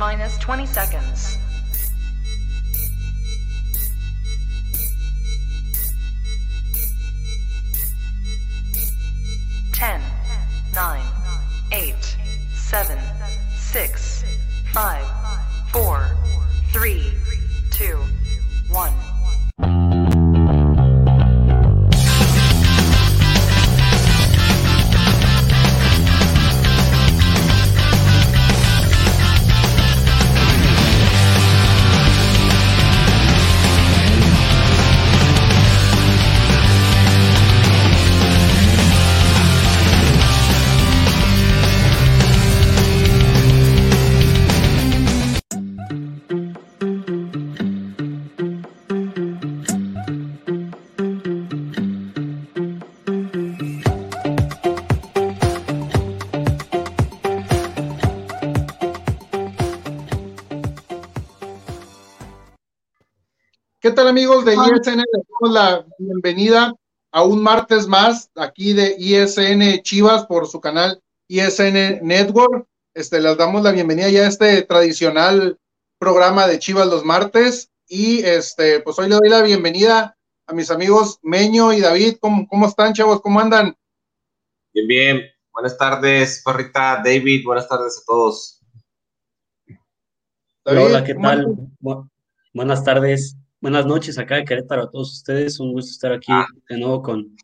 minus 20 seconds. ¿Qué tal amigos de ISN? Les damos la bienvenida a un martes más aquí de ISN Chivas por su canal ISN Network. Este, les damos la bienvenida ya a este tradicional programa de Chivas los martes y este, pues hoy le doy la bienvenida a mis amigos Meño y David. ¿Cómo, cómo están, chavos? ¿Cómo andan? Bien, bien. Buenas tardes, Parrita, David. Buenas tardes a todos. David, Hola, ¿qué tal? Bu buenas tardes buenas noches acá de Querétaro a todos ustedes. Un gusto estar aquí ah. de nuevo con,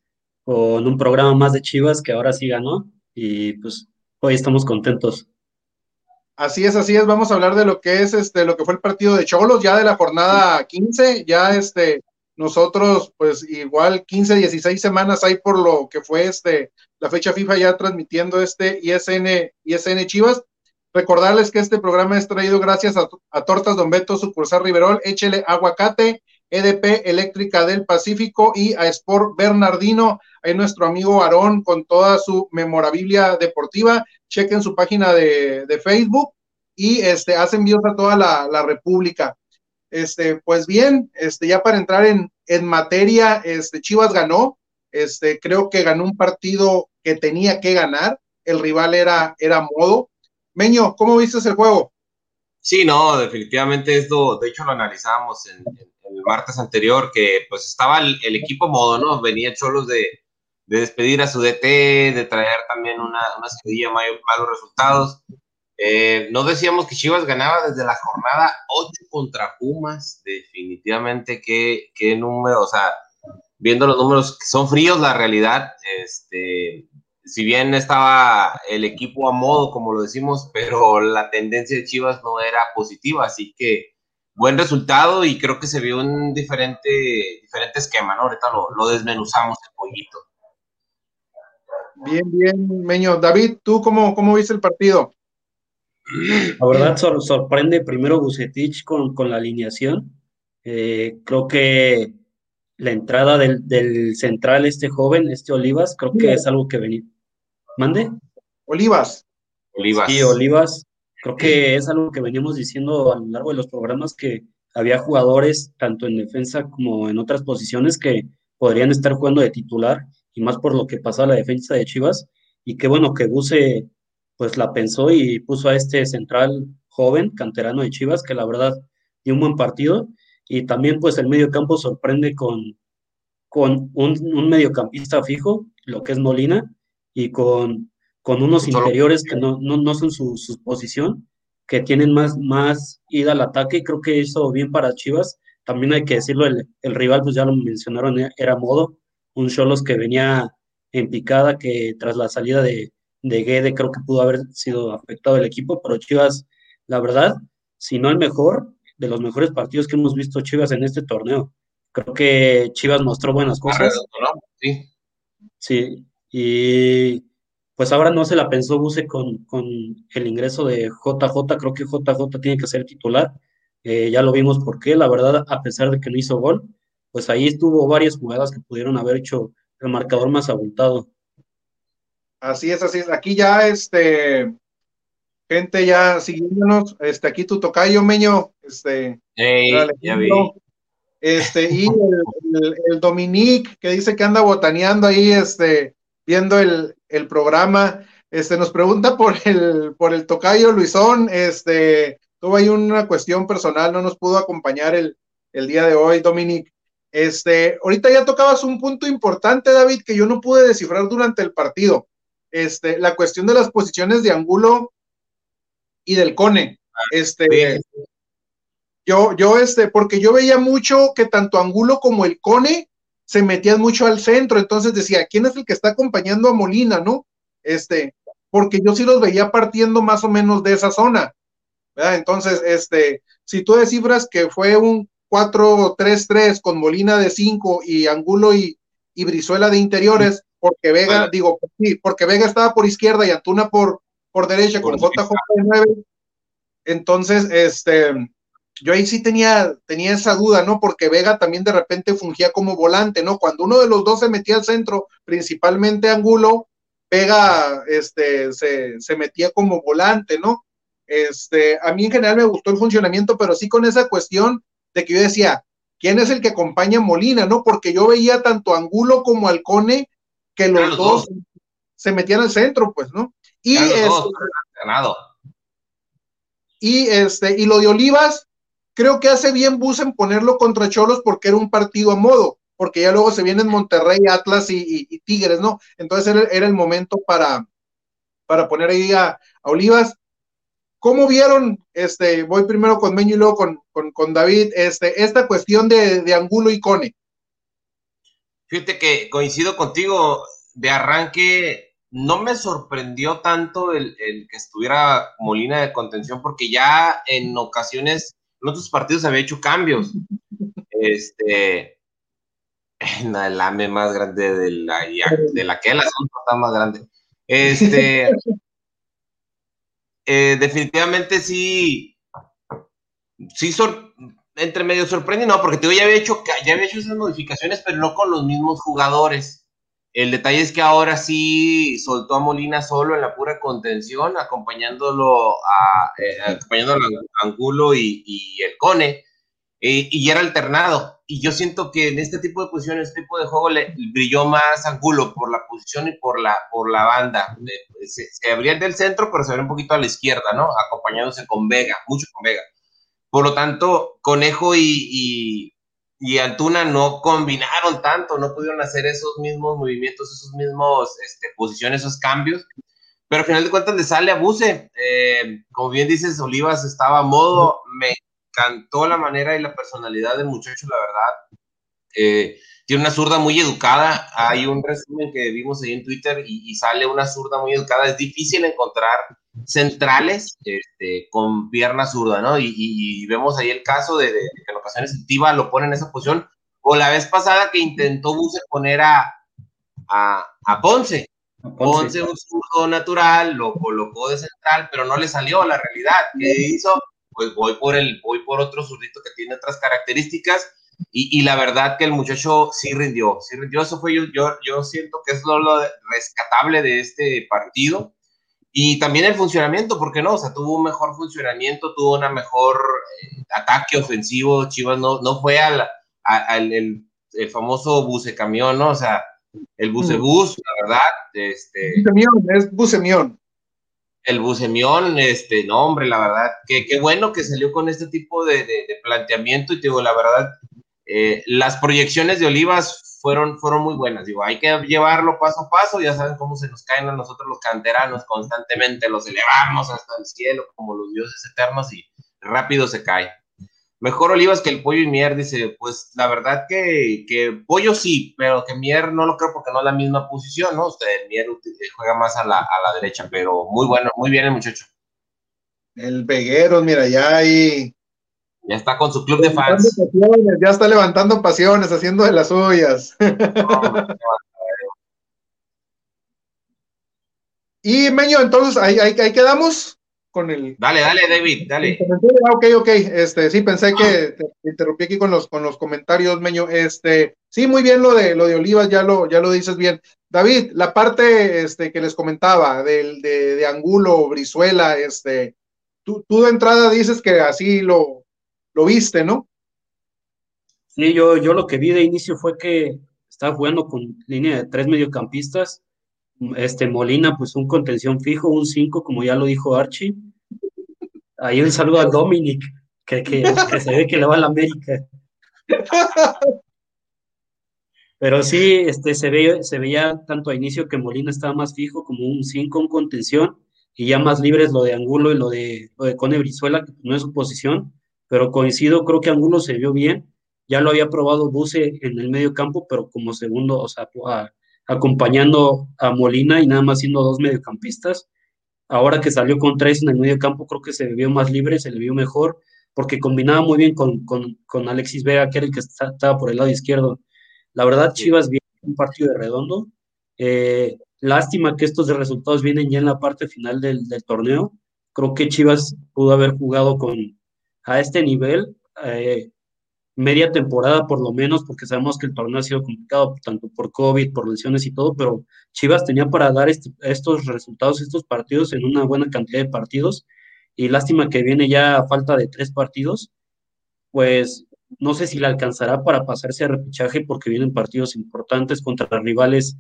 con un programa más de Chivas que ahora sí ganó y pues hoy estamos contentos. Así es, así es. Vamos a hablar de lo que es este, lo que fue el partido de Cholos, ya de la jornada 15, ya este, nosotros, pues igual 15, 16 semanas hay por lo que fue este, la fecha FIFA ya transmitiendo este ISN, ISN Chivas. Recordarles que este programa es traído gracias a, Tortas Don Beto, sucursal Riverol, Échele Aguacate, EDP Eléctrica del Pacífico y a Sport Bernardino. Ahí nuestro amigo Aarón con toda su memorabilia deportiva. Chequen su página de, Facebook y este, hace envíos a toda la, República. Este, pues bien, este, ya para entrar en, en materia, este, Chivas ganó. Este, creo que ganó un partido que tenía que ganar. El rival era, era modo Meño, ¿cómo viste el juego? Sí, no, definitivamente esto, de hecho lo analizábamos en, el martes anterior, que pues estaba el, equipo modo, ¿no? Venía Cholos de, despedir a su DT, de traer también una, una malos, resultados. Eh, no decíamos que Chivas ganaba desde la jornada 8 contra Pumas, definitivamente qué, qué número, o sea, viendo los números, son fríos la realidad, este, si bien estaba el equipo a modo, como lo decimos, pero la tendencia de Chivas no era positiva, así que buen resultado y creo que se vio un diferente, diferente esquema, ¿no? Ahorita lo, desmenuzamos el pollito. Bien, bien, Meño. David, ¿tú cómo, cómo viste el partido? La verdad sorprende primero Bucetich con, con la alineación. Eh, creo que la entrada del, del, central, este joven, este Olivas, creo que es algo que venía, ¿Mande? Olivas. Olivas. Sí, Olivas. Creo que es algo que veníamos diciendo a lo largo de los programas que había jugadores, tanto en defensa como en otras posiciones, que podrían estar jugando de titular, y más por lo que pasó a la defensa de Chivas. Y qué bueno que Buse pues la pensó y puso a este central joven, canterano de Chivas, que la verdad dio un buen partido. Y también pues el medio campo sorprende con, con un, un mediocampista fijo, lo que es Molina, y con, con unos interiores que no, no, son su, su, posición, que tienen más, más ida al ataque, y creo que hizo bien para Chivas. También hay que decirlo, el, el rival, pues ya lo mencionaron, era Modo, un Cholos que venía en picada, que tras la salida de, de Guede creo que pudo haber sido afectado el equipo, pero Chivas, la verdad, si no el mejor, de los mejores partidos que hemos visto Chivas en este torneo. Creo que Chivas mostró buenas cosas. Sí. Sí, y pues ahora no se la pensó Buse con, con el ingreso de JJ, creo que JJ tiene que ser titular. Eh, ya lo vimos por qué, la verdad, a pesar de que no hizo gol, pues ahí estuvo varias jugadas que pudieron haber hecho el marcador más abultado. Así es, así es. Aquí ya, este, gente ya siguiéndonos, este, aquí tu tocayo, Meño, este, ya vi. este, y el, el, Dominique, que dice que anda botaneando ahí, este, viendo el, programa. Este, nos pregunta por el, por el tocayo Luisón, este, tuvo ahí una cuestión personal, no nos pudo acompañar el, el día de hoy, Dominic. Este, ahorita ya tocabas un punto importante, David, que yo no pude descifrar durante el partido. Este, la cuestión de las posiciones de Angulo y del Cone. Este, yo, yo, este, porque yo veía mucho que tanto Angulo como el Cone se metían mucho al centro, entonces decía, ¿quién es el que está acompañando a Molina, no? Este, porque yo sí los veía partiendo más o menos de esa zona, ¿verdad? Entonces, este, si tú descifras que fue un 4-3-3 con Molina de 5 y Angulo y, y Brizuela de interiores, porque Vega, digo, sí, porque Vega estaba por izquierda y Antuna por, por derecha con JJ de 9, entonces, este, yo ahí sí tenía, tenía esa duda, ¿no? Porque Vega también de repente fungía como volante, ¿no? Cuando uno de los dos se metía al centro, principalmente Angulo, Vega este, se, se metía como volante, ¿no? Este, a mí en general me gustó el funcionamiento, pero sí con esa cuestión de que yo decía, ¿quién es el que acompaña a Molina, no? Porque yo veía tanto Angulo como Alcone que los, dos, se metían al centro, pues, ¿no? Y este, y este, y lo de Olivas, creo que hace bien Bus en ponerlo contra Cholos porque era un partido a modo, porque ya luego se vienen Monterrey, Atlas y, Tigres, ¿no? Entonces era, el momento para, para poner ahí a, Olivas. ¿Cómo vieron? Este, voy primero con Meño y luego con, con, David, este, esta cuestión de, de, Angulo y Cone. Fíjate que coincido contigo, de arranque no me sorprendió tanto el, el, que estuviera Molina de contención, porque ya en ocasiones en otros partidos había hecho cambios. Este, en el AME más grande de la, de la que asunto está más grande. Este, eh, definitivamente sí, sí, entre medio sorprende, no, porque te ya había hecho, ya había hecho esas modificaciones, pero no con los mismos jugadores. El detalle es que ahora sí soltó a Molina solo en la pura contención, acompañándolo a, eh, a Angulo y, el Cone, eh, y era alternado. Y yo siento que en este tipo de posiciones, este tipo de juego, le brilló más Angulo por la posición y por la, por la banda. Se, se abría del centro, pero se abría un poquito a la izquierda, ¿no? Acompañándose con Vega, mucho con Vega. Por lo tanto, Conejo y y Antuna no combinaron tanto, no pudieron hacer esos mismos movimientos, esos mismos este, posiciones, esos cambios. Pero al final de cuentas le sale a Buse. Eh, como bien dices, Olivas estaba a modo. Me encantó la manera y la personalidad del muchacho, la verdad. Eh, tiene una zurda muy educada. Hay un resumen que vimos ahí en Twitter y, y sale una zurda muy educada. Es difícil encontrar centrales este, con pierna zurda, ¿no? Y, vemos ahí el caso de, que en ocasiones Tiva lo pone en esa posición, o la vez pasada que intentó Buse poner a, a, Ponce. Ponce, un zurdo natural, lo colocó de central, pero no le salió la realidad. ¿Qué hizo? Pues voy por el, voy por otro zurdito que tiene otras características. Y, la verdad que el muchacho sí rindió, sí rindió. Eso fue yo, yo, yo siento que es lo, lo rescatable de este partido y también el funcionamiento, ¿por qué no? O sea, tuvo un mejor funcionamiento, tuvo una mejor eh, ataque ofensivo. Chivas no, no fue al, al el, el, famoso bucecamión, ¿no? O sea, el bucebús, la verdad. Este, bucemión, es bucemión. El bucemión, este, no, hombre, la verdad, qué, qué bueno que salió con este tipo de, de, de planteamiento y te digo, la verdad, eh, las proyecciones de Olivas fueron, fueron muy buenas. Digo, hay que llevarlo paso a paso, ya saben cómo se nos caen a nosotros los canteranos constantemente, los elevamos hasta el cielo como los dioses eternos y rápido se cae. Mejor Olivas que el pollo y Mier, dice, pues la verdad que, que pollo sí, pero que Mier no lo creo porque no es la misma posición, ¿no? Usted, Mier juega más a la, a la derecha, pero muy bueno, muy bien el muchacho. El Vegueros, mira, ya hay ya está con su club de fans. ya está levantando pasiones, haciendo de las suyas. y Meño, entonces ahí, ahí, quedamos con el. Dale, dale, David, dale. Ah, ok, ok. Este, sí, pensé que te interrumpí aquí con los, con los comentarios, Meño. Este, sí, muy bien lo de lo de Olivas, ya lo, ya lo dices bien. David, la parte este, que les comentaba del, de, de Angulo, Brizuela, este, tú, tú de entrada dices que así lo, lo viste, ¿no? Sí, yo, yo lo que vi de inicio fue que estaba jugando con línea de tres mediocampistas. Este Molina, pues un contención fijo, un 5, como ya lo dijo Archie. Ahí un saludo a Dominic, que, que, se ve que le va a la América. Pero sí, este, se, ve, se veía tanto a inicio que Molina estaba más fijo como un 5 en contención y ya más libres lo de Angulo y lo de, lo de Cone Brizuela, que no es su posición, pero coincido, creo que Angulo se vio bien, ya lo había probado Buse en el medio campo, pero como segundo, o sea, acompañando a Molina y nada más siendo dos mediocampistas. Ahora que salió con tres en el medio campo, creo que se vio más libre, se le vio mejor, porque combinaba muy bien con, con, con Alexis Vega, que era el que estaba por el lado izquierdo. La verdad, Chivas viene un partido de redondo. Eh, lástima que estos resultados vienen ya en la parte final del, del, torneo. Creo que Chivas pudo haber jugado con a este nivel eh, media temporada por lo menos, porque sabemos que el torneo ha sido complicado tanto por COVID, por lesiones y todo, pero Chivas tenía para dar este, estos resultados, estos partidos en una buena cantidad de partidos. Y lástima que viene ya a falta de tres partidos, pues no sé si le alcanzará para pasarse a repechaje porque vienen partidos importantes contra rivales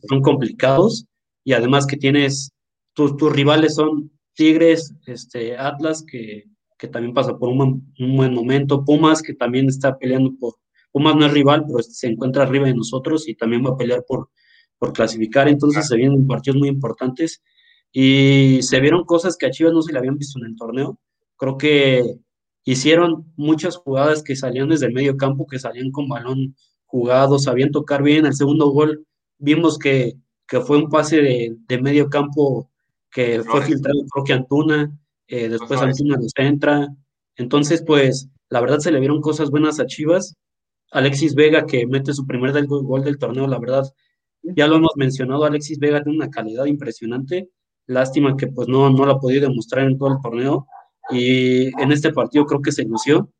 que son complicados y además que tienes, tus, tus rivales son Tigres, este, Atlas, que, que también pasa por un, un, buen momento, Pumas, que también está peleando por, Pumas no es rival, pero se encuentra arriba de nosotros y también va a pelear por, por clasificar, entonces se vienen partidos muy importantes. Y se vieron cosas que a Chivas no se le habían visto en el torneo. Creo que hicieron muchas jugadas que salían desde el medio campo, que salían con balón jugado, sabían tocar bien. El segundo gol vimos que, que fue un pase de, de, medio campo que fue filtrado creo que Antuna, eh, después Antuna lo centra. Entonces, pues, la verdad se le vieron cosas buenas a Chivas. Alexis Vega, que mete su primer del gol del torneo, la verdad, ya lo hemos mencionado, Alexis Vega tiene una calidad impresionante. Lástima que pues no, no la ha podido demostrar en todo el torneo y en este partido creo que se lució.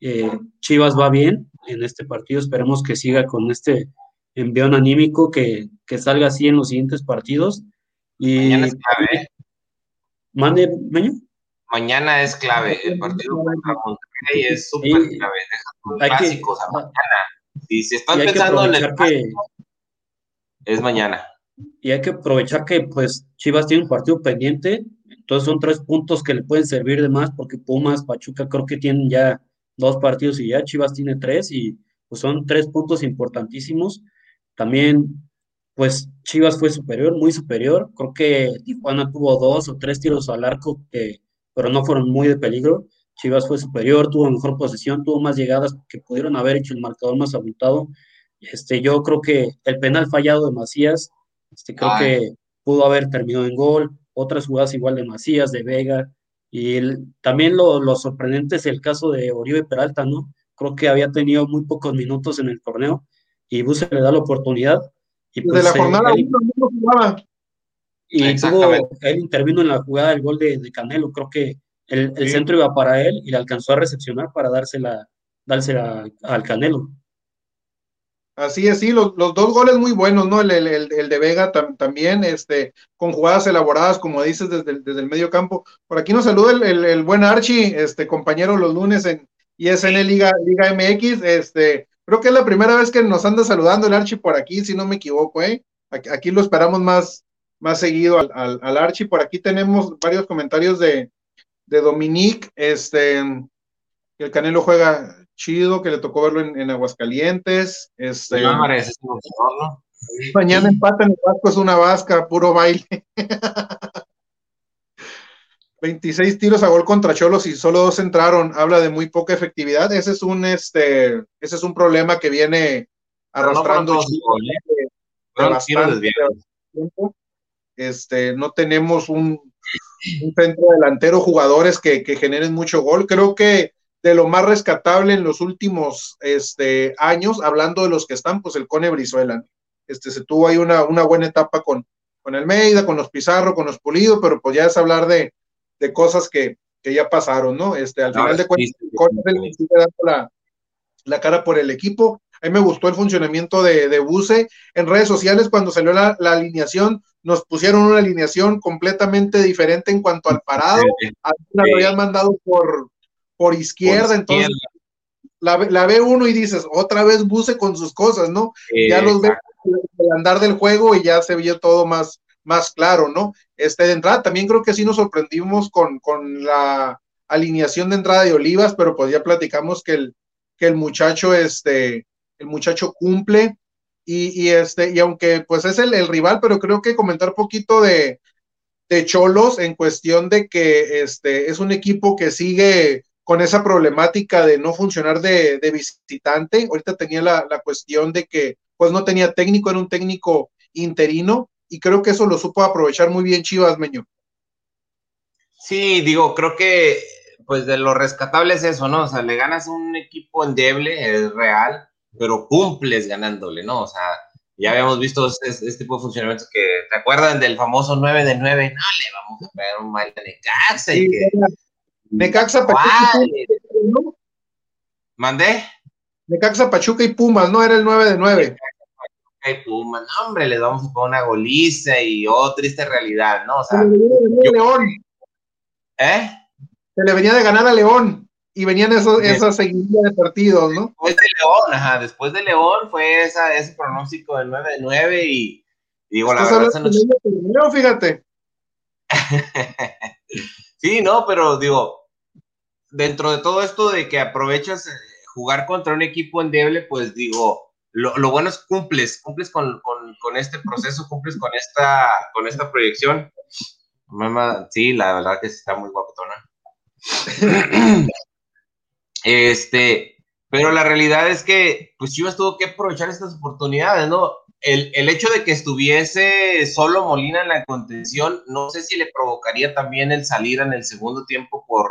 Eh, Chivas va bien en este partido, esperemos que siga con este envión anímico, que, que salga así en los siguientes partidos. Y, Mañana es clave. Mande, Meño. Mañana es clave, el partido contra Monterrey es súper sí, clave, deja clásicos que, a mañana. Y si están pensando en el que, es mañana. Y hay que aprovechar que pues Chivas tiene un partido pendiente entonces son tres puntos que le pueden servir de más porque Pumas, Pachuca creo que tienen ya dos partidos y ya Chivas tiene tres y pues son tres puntos importantísimos. También pues Chivas fue superior, muy superior. Creo que Tijuana tuvo dos o tres tiros al arco que pero no fueron muy de peligro. Chivas fue superior, tuvo mejor posesión, tuvo más llegadas que pudieron haber hecho el marcador más abultado. Este, yo creo que el penal fallado de Macías, este, creo Ay. que pudo haber terminado en gol otras jugadas igual de Macías, de Vega, y el, también lo, lo, sorprendente es el caso de Oribe Peralta, ¿no? Creo que había tenido muy pocos minutos en el torneo y Buse le da la oportunidad. Y pues, de la jornada él, jugaba. Y tuvo, él intervino en la jugada del gol de, de Canelo, creo que el, el sí. centro iba para él y le alcanzó a recepcionar para dársela, dársela al Canelo. Así es, sí, los, los, dos goles muy buenos, ¿no? El, el, el de Vega tam, también, este, con jugadas elaboradas, como dices, desde el, desde el medio campo. Por aquí nos saluda el, el, buen Archie, este, compañero los lunes en ISN Liga, Liga MX, este, creo que es la primera vez que nos anda saludando el Archie por aquí, si no me equivoco, ¿eh? Aquí, aquí lo esperamos más, más seguido al, al, al, Archie. Por aquí tenemos varios comentarios de, de Dominique, este, el Canelo juega chido, que le tocó verlo en, en Aguascalientes. Este, no merece, ¿no? Mañana empata en el Vasco, es una vasca, puro baile. 26 tiros a gol contra Cholos y solo dos entraron. Habla de muy poca efectividad. Ese es un, este, ese es un problema que viene arrastrando. No, no, tiempo. Este, no tenemos un, un centro delantero, jugadores que, que generen mucho gol. Creo que de lo más rescatable en los últimos este, años, hablando de los que están, pues el Cone Brizuela. Este, se tuvo ahí una, una buena etapa con, con Almeida, con los Pizarro, con los Pulido, pero pues ya es hablar de, de cosas que, que, ya pasaron, ¿no? Este, al no, final de cuentas, sí, sí, sigue dando la, la, cara por el equipo. A mí me gustó el funcionamiento de, de Buse. En redes sociales, cuando salió la, la, alineación, nos pusieron una alineación completamente diferente en cuanto al parado. A la habían mandado por, por izquierda, por entonces la, la, ve uno y dices, otra vez Buse con sus cosas, ¿no? Ya los ve el andar del juego y ya se vio todo más, más claro, ¿no? Este, de entrada también creo que sí nos sorprendimos con, con la alineación de entrada de Olivas, pero pues ya platicamos que el, que el muchacho, este, el muchacho cumple. Y, este, y aunque pues es el, rival, pero creo que comentar poquito de, de Cholos en cuestión de que este es un equipo que sigue con esa problemática de no funcionar de, visitante. Ahorita tenía la, la, cuestión de que pues no tenía técnico, era un técnico interino y creo que eso lo supo aprovechar muy bien Chivas Meño. Sí, digo, creo que pues de lo rescatable es eso, ¿no? O sea, le ganas un equipo endeble, es real, pero cumples ganándole, ¿no? O sea, ya habíamos visto este, tipo de funcionamientos que, ¿te acuerdan del famoso 9 de 9? No, le vamos a pegar un mal de Necaxa. y que, Necaxa, Pachuca. ¿Mandé? Necaxa, Pachuca y Pumas, ¿no? Era el 9 de 9. Y Pumas, no, hombre, les vamos a poner una goliza y oh, triste realidad, ¿no? O sea, León. ¿Eh? Se le venía de ganar a León y venían esos, esa seguidilla de partidos, ¿no? Después de León, ajá, después de León fue esa, ese pronóstico de 9 de 9 y, digo, la verdad no, fíjate. sí, no, pero digo, dentro de todo esto de que aprovechas eh, jugar contra un equipo endeble, pues digo, lo, lo bueno es cumples, cumples con, con, con, este proceso, cumples con esta, con esta proyección. Sí, la verdad que está muy guapotona. Este, pero la realidad es que, pues Chivas tuvo que aprovechar estas oportunidades, ¿no? El, el, hecho de que estuviese solo Molina en la contención, no sé si le provocaría también el salir en el segundo tiempo por,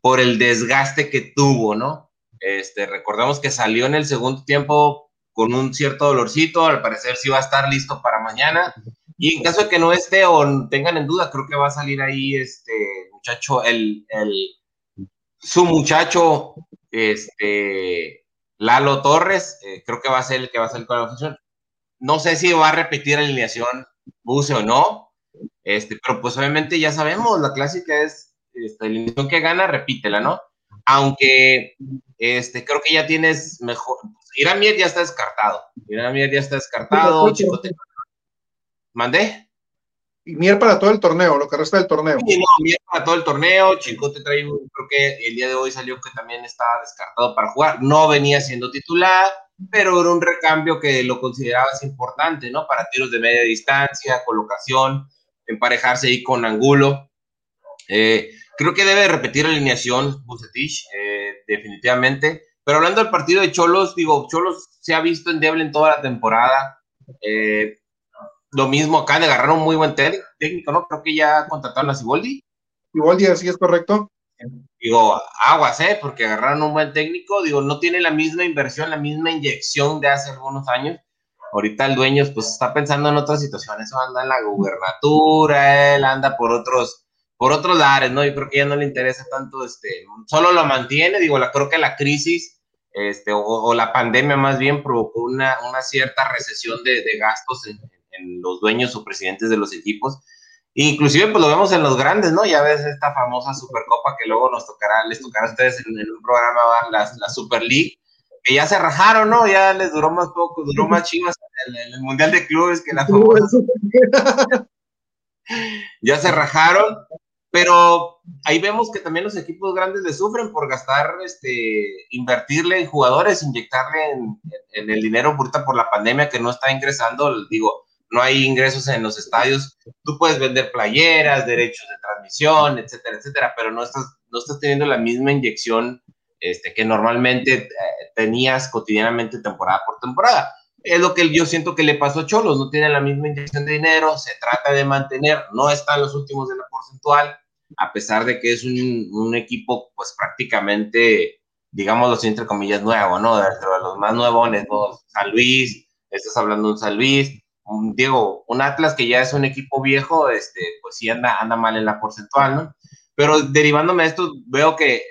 por el desgaste que tuvo, ¿no? Este, recordemos que salió en el segundo tiempo con un cierto dolorcito, al parecer sí va a estar listo para mañana. Y en caso de que no esté o tengan en duda, creo que va a salir ahí este muchacho, el, el su muchacho, este, Lalo Torres, eh, creo que va a ser el que va a salir con la función. No sé si va a repetir la alineación Buse o no, este, pero pues obviamente ya sabemos, la clásica es la alineación que gana, repítela, ¿no? Aunque este, creo que ya tienes mejor. Irán Mier ya está descartado. Irán Mier ya está descartado. Chicote. ¿Mandé? Y Mier para todo el torneo, lo que resta del torneo. Sí, no, Mier para todo el torneo. Chicote trae, creo que el día de hoy salió que también estaba descartado para jugar. No venía siendo titular, pero era un recambio que lo considerabas importante, ¿no? Para tiros de media distancia, colocación, emparejarse ahí con Angulo. Eh, creo que debe repetir la alineación Bucetich, eh, definitivamente. Pero hablando del partido de Cholos, digo, Cholos se ha visto endeble en toda la temporada. Eh, lo mismo acá, le agarraron un muy buen técnico, ¿no? Creo que ya contrataron a Siboldi. Siboldi, así es correcto. Digo, aguas, ¿eh? Porque agarraron un buen técnico. Digo, no tiene la misma inversión, la misma inyección de hace algunos años. Ahorita el dueño, pues, está pensando en otras situaciones. anda en la gubernatura, él anda por otros, por otros lares, ¿no? Yo creo que ya no le interesa tanto, este, solo lo mantiene. Digo, la, creo que la crisis, este, o, la pandemia más bien provocó una, una cierta recesión de, de gastos en, en los dueños o presidentes de los equipos. Inclusive, pues lo vemos en los grandes, ¿no? Ya ves esta famosa Supercopa que luego nos tocará, les tocará a ustedes en, un programa, la, la, Super League, que ya se rajaron, ¿no? Ya les duró más poco, duró más chivas en el, Mundial de Clubes que la famosa. ya se rajaron, pero ahí vemos que también los equipos grandes le sufren por gastar, este, invertirle en jugadores, inyectarle en, en el dinero ahorita por la pandemia que no está ingresando, digo, no hay ingresos en los estadios, tú puedes vender playeras, derechos de transmisión, etcétera, etcétera, pero no estás, no estás teniendo la misma inyección este, que normalmente eh, tenías cotidianamente temporada por temporada. Es lo que yo siento que le pasó a Cholos, no tiene la misma inyección de dinero, se trata de mantener, no está en los últimos de la porcentual, a pesar de que es un, equipo pues prácticamente, digámoslo entre comillas, nuevo, ¿no? De los más nuevos, ¿no? San Luis, estás hablando de un San Luis, Diego, un Atlas que ya es un equipo viejo, este, pues sí anda, anda mal en la porcentual, ¿no? Pero derivándome de esto, veo que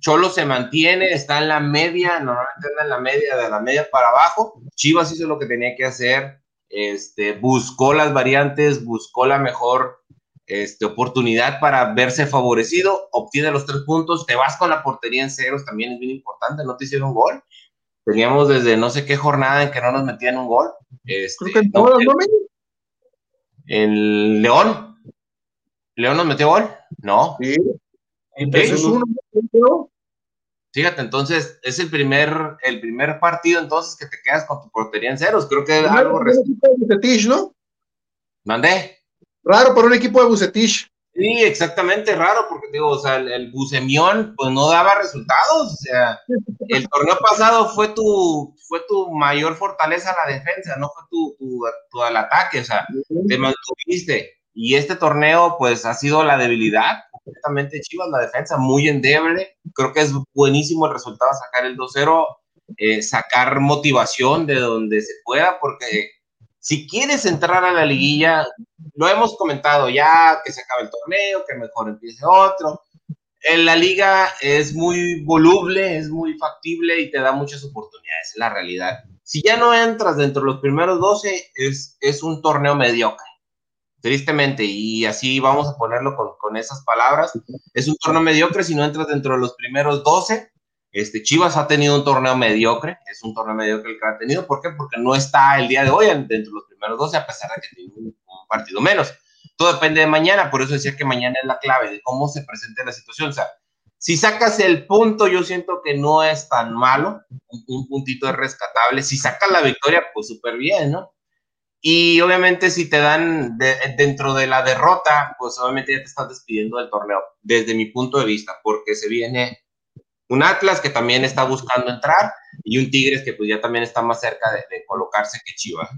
Cholo se mantiene, está en la media, normalmente anda en la media, de la media para abajo. Chivas hizo lo que tenía que hacer, este, buscó las variantes, buscó la mejor este, oportunidad para verse favorecido, obtiene los tres puntos, te vas con la portería en ceros, también es bien importante, no te hicieron gol. Teníamos desde no sé qué jornada en que no nos metían un gol. Este, Creo que en León. ¿León nos metió gol? No. Sí. Fíjate, entonces es el primer, el primer partido entonces que te quedas con tu portería en ceros. Creo que algo. Bucetich, ¿no? ¿Mandé? Raro por un equipo de Bucetich. Sí, exactamente, raro, porque digo, o sea, el, el, Bucemión pues no daba resultados, o sea, el torneo pasado fue tu, fue tu mayor fortaleza la defensa, no fue tu, tu, tu el ataque, o sea, te mantuviste, y este torneo pues ha sido la debilidad, completamente Chivas, la defensa muy endeble, creo que es buenísimo el resultado sacar el 2-0, eh, sacar motivación de donde se pueda, porque si quieres entrar a la liguilla, lo hemos comentado ya, que se acabe el torneo, que mejor empiece otro. En la liga es muy voluble, es muy factible y te da muchas oportunidades, es la realidad. Si ya no entras dentro de los primeros 12, es, es un torneo mediocre, tristemente, y así vamos a ponerlo con, con esas palabras. Es un torneo mediocre si no entras dentro de los primeros 12, este, Chivas ha tenido un torneo mediocre, es un torneo mediocre el que ha tenido. ¿Por qué? Porque no está el día de hoy dentro de los primeros 12, a pesar de que tiene un, partido menos. Todo depende de mañana, por eso decía que mañana es la clave de cómo se presente la situación. O sea, si sacas el punto, yo siento que no es tan malo, un, puntito es rescatable. Si sacas la victoria, pues súper bien, ¿no? Y obviamente si te dan dentro de la derrota, pues obviamente ya te estás despidiendo del torneo, desde mi punto de vista, porque se viene un Atlas que también está buscando entrar y un Tigres que pues ya también está más cerca de, colocarse que Chivas.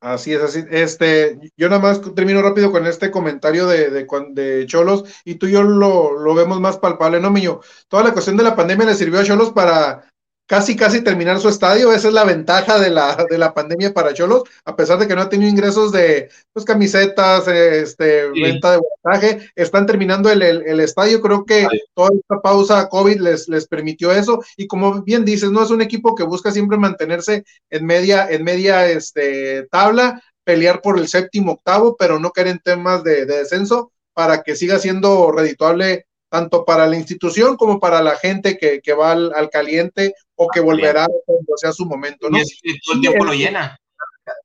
Así es, así. Este, yo nada más termino rápido con este comentario de, de, Cholos y tú y yo lo, lo, vemos más palpable, ¿no, Miño? Toda la cuestión de la pandemia le sirvió a Cholos para casi, casi terminar su estadio. Esa es la ventaja de la, de la pandemia para Cholos, a pesar de que no ha tenido ingresos de pues, camisetas, este, venta de voltaje, están terminando el, el, estadio. Creo que toda esta pausa COVID les, les permitió eso. Y como bien dices, no es un equipo que busca siempre mantenerse en media, en media este, tabla, pelear por el séptimo, octavo, pero no caer en temas de, de descenso para que siga siendo redituable tanto para la institución como para la gente que, que va al, al, caliente o que volverá cuando sea su momento, ¿no? Y todo el tiempo lo llena.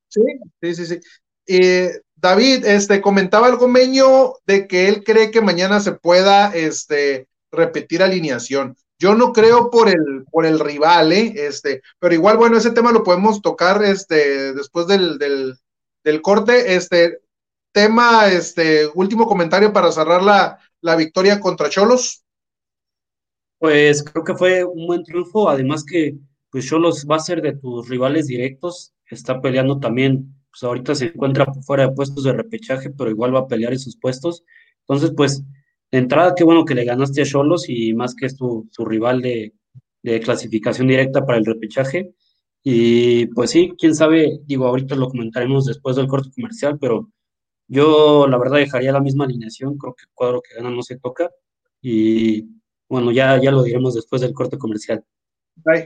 Sí, sí, sí, sí. Eh, David, este, comentaba algo meño de que él cree que mañana se pueda, este, repetir alineación. Yo no creo por el, por el rival, ¿eh? Este, pero igual, bueno, ese tema lo podemos tocar, este, después del, del, del corte, este, tema, este, último comentario para cerrar la, la victoria contra Cholos? Pues creo que fue un buen triunfo, además que pues Cholos va a ser de tus rivales directos, está peleando también, pues ahorita se encuentra fuera de puestos de repechaje, pero igual va a pelear esos puestos. Entonces, pues, de entrada, qué bueno que le ganaste a Cholos y más que es tu, tu rival de, de clasificación directa para el repechaje. Y pues sí, quién sabe, digo, ahorita lo comentaremos después del corte comercial, pero yo, la verdad, dejaría la misma alineación. Creo que el cuadro que gana no se toca. Y bueno, ya, ya lo diremos después del corte comercial.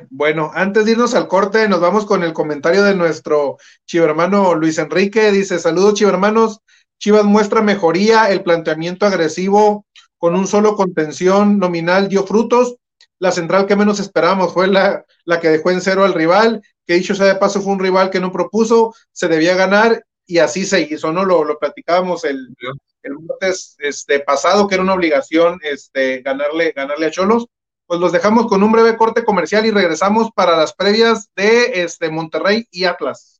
Bueno, antes de irnos al corte, nos vamos con el comentario de nuestro chivermano Luis Enrique. Dice: Saludos, chivermanos. Chivas muestra mejoría, el planteamiento agresivo con un solo contención nominal dio frutos. La central que menos esperamos fue la, la que dejó en cero al rival, que dicho sea de paso fue un rival que no propuso, se debía ganar y así se hizo, ¿no? Lo, lo platicábamos el, el martes este, pasado, que era una obligación este, ganarle, ganarle a Cholos. Pues los dejamos con un breve corte comercial y regresamos para las previas de este, Monterrey y Atlas.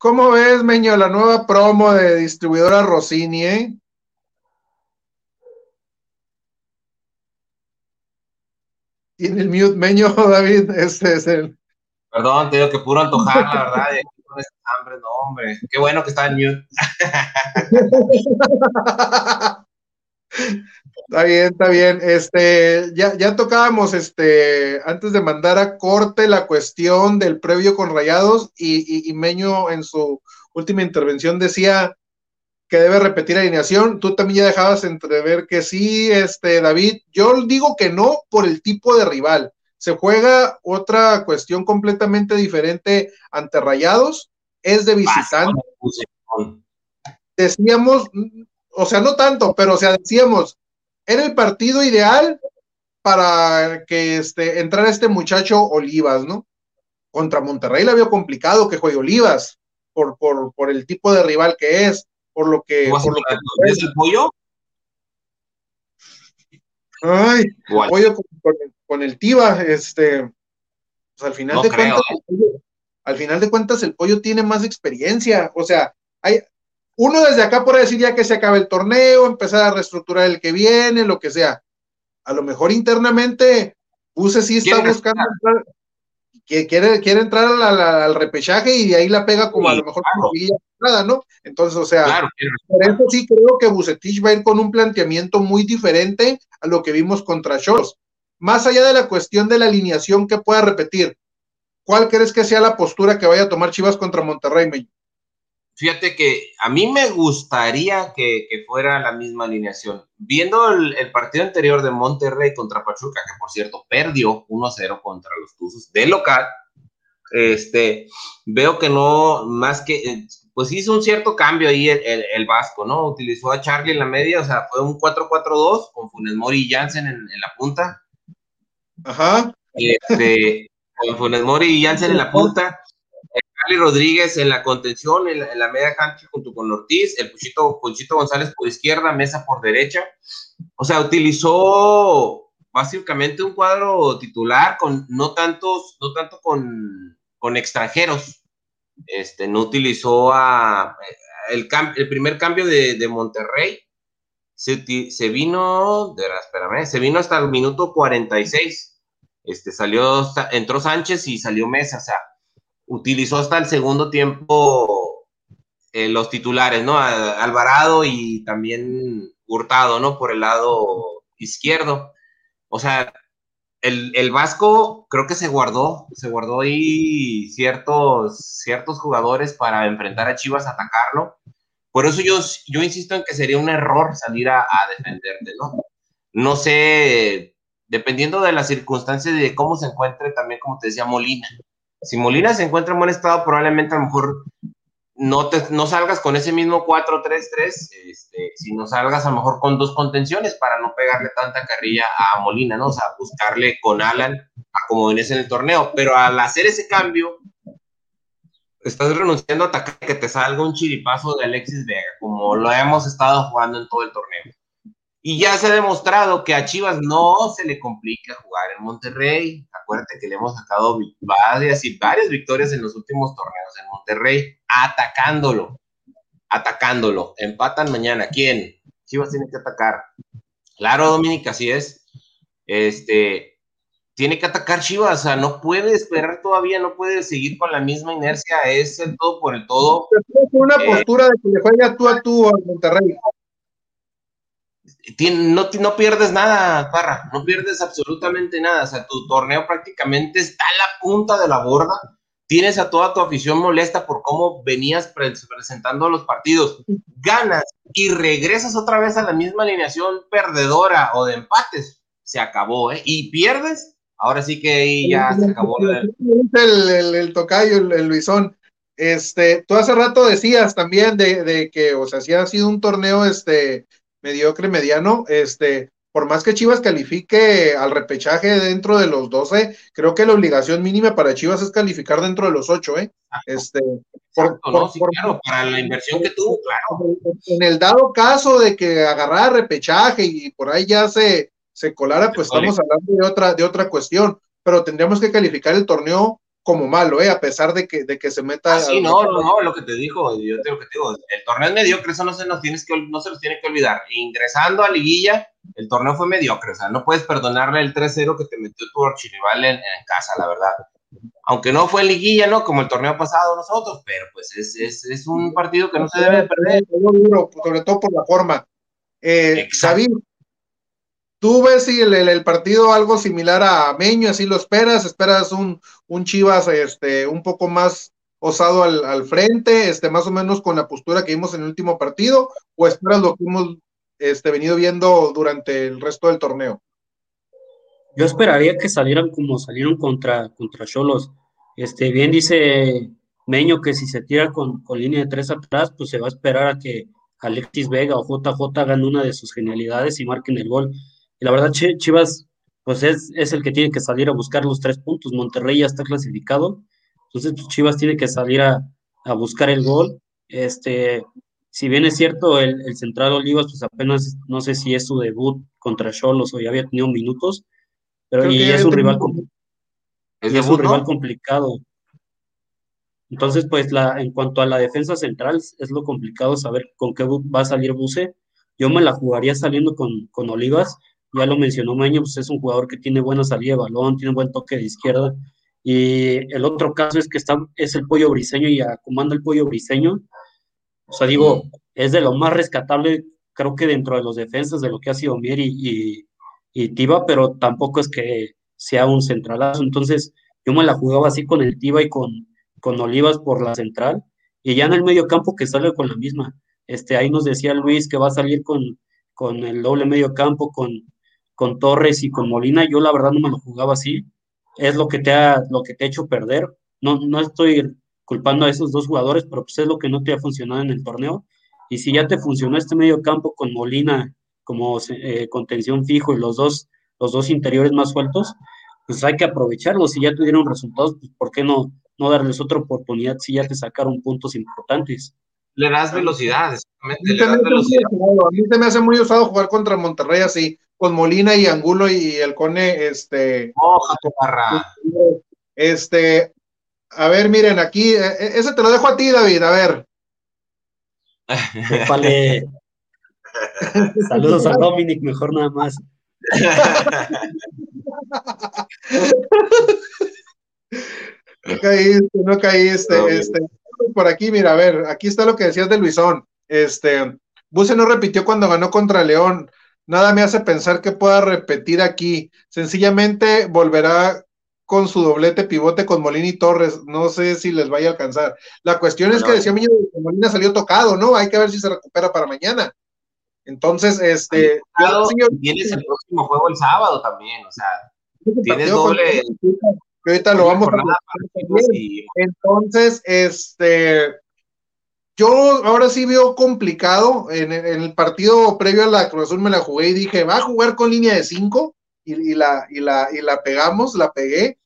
¿Cómo ves, Meño, la nueva promo de distribuidora Rossini, eh? En el mute, Meño, David, este es el. Perdón, te digo que puro antojar, la verdad, con hambre, no, hombre. Qué bueno que está en mute. Está bien, está bien. Este, ya, ya tocábamos, este, antes de mandar a corte la cuestión del previo con Rayados y, y, Meño en su última intervención decía que debe repetir alineación. Tú también ya dejabas entrever que sí, este, David. Yo digo que no por el tipo de rival. Se juega otra cuestión completamente diferente ante Rayados. Es de visitante. Decíamos, o sea, no tanto, pero o sea, decíamos, era el partido ideal para que este, entrara este muchacho Olivas, ¿no? Contra Monterrey la vio complicado que juegue Olivas, por, por, por el tipo de rival que es, por lo que. Por lo que ¿Es el pollo? Ay, pollo con, el Tiba, este. Pues al final de cuentas, ¿eh? al final de cuentas, el pollo tiene más experiencia. O sea, hay, uno desde acá puede decir ya que se acabe el torneo, empezar a reestructurar el que viene, lo que sea. A lo mejor internamente, Puse sí está buscando entrar, que quiere, quiere entrar al repechaje y de ahí la pega como a lo mejor nada, ¿no? Entonces, o sea, por eso sí creo que Bucetich va a ir con un planteamiento muy diferente a lo que vimos contra Cholos. Más allá de la cuestión de la alineación que pueda repetir, ¿cuál crees que sea la postura que vaya a tomar Chivas contra Monterrey, Fíjate que a mí me gustaría que, fuera la misma alineación. Viendo el, partido anterior de Monterrey contra Pachuca, que por cierto perdió 1-0 contra los Tuzos de local, este, veo que no, más que, pues hizo un cierto cambio ahí el, Vasco, ¿no? Utilizó a Charlie en la media, o sea, fue un 4-4-2 con Funes Mori y Jansen en, la punta. Ajá. Este, con Funes Mori y Jansen en la punta Cali Rodríguez en la contención, en la, media cancha junto con Ortiz, el Puchito, Puchito González por izquierda, Mesa por derecha. O sea, utilizó básicamente un cuadro titular con no tantos, no tanto con, con extranjeros. Este, no utilizó a el, el primer cambio de, Monterrey. Se, se, vino, de, espérame, se vino hasta el minuto 46. Este, salió, entró Sánchez y salió Mesa, o sea, utilizó hasta el segundo tiempo eh, los titulares, ¿no? Alvarado y también Hurtado, ¿no? Por el lado izquierdo. O sea, el, Vasco creo que se guardó, se guardó ahí ciertos, ciertos jugadores para enfrentar a Chivas, atacarlo. Por eso yo, yo insisto en que sería un error salir a, a defenderte, ¿no? No sé, dependiendo de las circunstancias y de cómo se encuentre también, como te decía, Molina si Molina se encuentra en buen estado, probablemente a lo mejor no, te, no salgas con ese mismo 4-3-3, este, sino salgas a lo mejor con dos contenciones para no pegarle tanta carrilla a Molina, ¿no? O sea, buscarle con Alan a como venís en el torneo. Pero al hacer ese cambio, estás renunciando a que te salga un chiripazo de Alexis Vega, como lo hemos estado jugando en todo el torneo. Y ya se ha demostrado que a Chivas no se le complica jugar en Monterrey. Acuérdate que le hemos sacado varias y varias victorias en los últimos torneos en Monterrey, atacándolo, atacándolo. Empatan mañana. ¿Quién? Chivas tiene que atacar. Claro, Dominica, así es. Este, tiene que atacar Chivas, o sea, no puede esperar todavía, no puede seguir con la misma inercia, es el todo por el todo. Una eh, postura de que le juega tú a tú a Monterrey no, pierdes nada, Parra, no pierdes absolutamente nada. O sea, tu torneo prácticamente está a la punta de la borda. Tienes a toda tu afición molesta por cómo venías presentando los partidos. Ganas y regresas otra vez a la misma alineación perdedora o de empates. Se acabó, ¿eh? Y pierdes, ahora sí que ahí ya se acabó. El, el, tocayo, el, Luisón. Este, tú hace rato decías también de, de que, o sea, si ha sido un torneo, este, mediocre, mediano, este, por más que Chivas califique al repechaje dentro de los 12, creo que la obligación mínima para Chivas es calificar dentro de los 8, ¿eh? Este, por, claro, para la inversión que tuvo, claro. En el dado caso de que agarrara repechaje y por ahí ya se, se colara, pues estamos hablando de otra, de otra cuestión, pero tendríamos que calificar el torneo como malo, ¿eh? A pesar de que, de que se meta. Ah, sí, no, no, no, lo que te dijo, yo te lo que te digo, el torneo es mediocre, eso no se nos tienes que, no se los tiene que olvidar. Ingresando a liguilla, el torneo fue mediocre, o sea, no puedes perdonarle el 3-0 que te metió tu archirival en, en, casa, la verdad. Aunque no fue liguilla, ¿no? Como el torneo pasado nosotros, pero pues es, es, es un partido que no se debe perder. Sobre todo por la forma. Eh, ¿tú ves si el, partido algo similar a Meño, así lo esperas? ¿Esperas un, un Chivas este, un poco más osado al, frente, este, más o menos con la postura que vimos en el último partido? ¿O esperas lo que hemos este, venido viendo durante el resto del torneo? Yo esperaría que salieran como salieron contra contra Cholos. Este, bien dice Meño que si se tira con, línea de tres atrás, pues se va a esperar a que Alexis Vega o JJ hagan una de sus genialidades y marquen el gol. Y la verdad, Chivas, pues es, es el que tiene que salir a buscar los tres puntos. Monterrey ya está clasificado, entonces pues, Chivas tiene que salir a, buscar el gol. Este, si bien es cierto, el, el, Central Olivas, pues apenas no sé si es su debut contra Cholos o ya había tenido minutos, pero y es un rival es, un rival complicado. Entonces, pues la, en cuanto a la defensa central, es lo complicado saber con qué va a salir Buse. Yo me la jugaría saliendo con, con Olivas. Ya lo mencionó Maño, pues es un jugador que tiene buena salida de balón, tiene buen toque de izquierda. Y el otro caso es que está, es el pollo briseño y comanda el pollo briseño. O sea, digo, es de lo más rescatable, creo que dentro de los defensas de lo que ha sido Mier y, y Tiba, pero tampoco es que sea un centralazo. Entonces, yo me la jugaba así con el Tiba y con, con Olivas por la central, y ya en el medio campo que sale con la misma. Este, ahí nos decía Luis que va a salir con, con el doble medio campo, con, con Torres y con Molina. Yo la verdad no me lo jugaba así. Es lo que te ha, lo que te ha hecho perder. No, no estoy culpando a esos dos jugadores, pero pues es lo que no te ha funcionado en el torneo. Y si ya te funcionó este medio campo con Molina como eh, contención fijo y los dos, los dos interiores más sueltos, pues hay que aprovecharlo. Si ya tuvieron resultados, pues ¿por qué no, no darles otra oportunidad si ya te sacaron puntos importantes? Le das velocidad, exactamente. Le das velocidad. A mí se me hace muy usado jugar contra Monterrey así, con Molina y Angulo y el Cone, este. Este, a ver, miren, aquí, e, e, ese te lo dejo a ti, David, a ver. Vale. Saludos a Dominic, mejor nada más. no caíste, no caíste. Este, por aquí, mira, a ver, aquí está lo que decías de Luisón. Este, Buse no repitió cuando ganó contra León. Nada me hace pensar que pueda repetir aquí. Sencillamente volverá con su doblete pivote con Molina y Torres. No sé si les vaya a alcanzar. La cuestión es que decía que Molina salió tocado, ¿no? Hay que ver si se recupera para mañana. Entonces, este. tienes el próximo juego el sábado también, o sea, tienes doble. Que ahorita lo vamos a Entonces, este. Yo ahora sí veo complicado. En, el partido previo a la Cruz me la jugué y dije, va a jugar con línea de 5 y, la, y, la, y la pegamos, la pegué.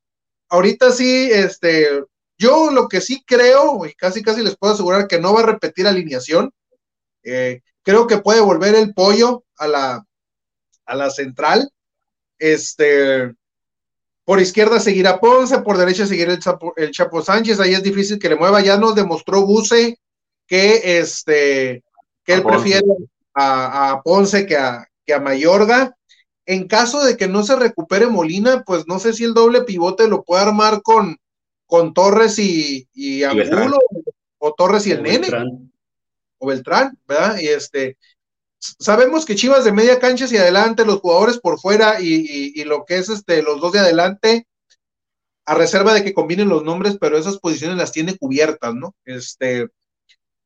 Ahorita sí, este, yo lo que sí creo, y casi casi les puedo asegurar que no va a repetir alineación. Eh, Creo que puede volver el pollo a la, a la central. Este, por izquierda seguirá Ponce, por derecha seguirá el Chapo, el Chapo Sánchez, ahí es difícil que le mueva. Ya nos demostró Buse que este que él prefiere a, Ponce que a, que a Mayorga. En caso de que no se recupere Molina, pues no sé si el doble pivote lo puede armar con, con Torres y, y Angulo o Torres y el Nene. Beltrán, ¿verdad? Y este, sabemos que Chivas de media cancha hacia adelante, los jugadores por fuera y, lo que es este, los dos de adelante, a reserva de que combinen los nombres, pero esas posiciones las tiene cubiertas, ¿no? Este,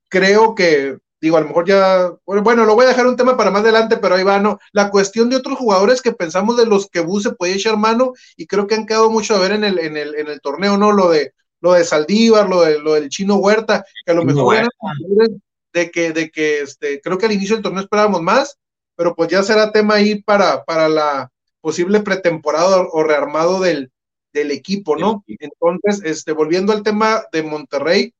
creo que, digo, a lo mejor ya, bueno, lo voy a dejar un tema para más adelante, pero ahí va, ¿no? La cuestión de otros jugadores que pensamos de los que Bus se podía echar mano y creo que han quedado mucho a ver en el, en el, en el torneo, ¿no? Lo de, lo de Saldívar, lo, de, lo del Chino Huerta, que a lo mejor eran de que, de que este, creo que al inicio del torneo esperábamos más, pero pues ya será tema ahí para, para la posible pretemporada o rearmado del, del equipo, ¿no? Entonces, este, volviendo al tema de Monterrey,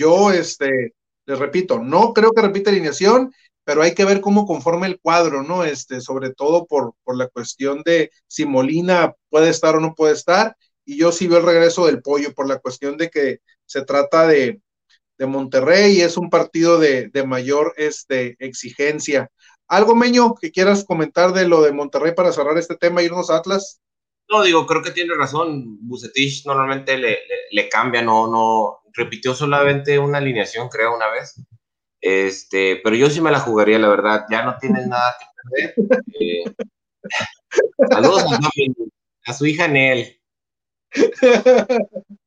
yo, este, les repito, no creo que repita alineación, pero hay que ver cómo conforma el cuadro, ¿no? Este, sobre todo por, por la cuestión de si Molina puede estar o no puede estar, y yo sí veo el regreso del pollo por la cuestión de que se trata de, de Monterrey es un partido de, mayor este, exigencia. ¿Algo, Meño, que quieras comentar de lo de Monterrey para cerrar este tema e irnos a Atlas? No, digo, creo que tiene razón. Bucetich normalmente le, cambia, no, no, repitió solamente una alineación, creo, una vez. Este, pero yo sí me la jugaría, la verdad. Ya no tienes nada que perder. Eh, saludos a, su hija Nel.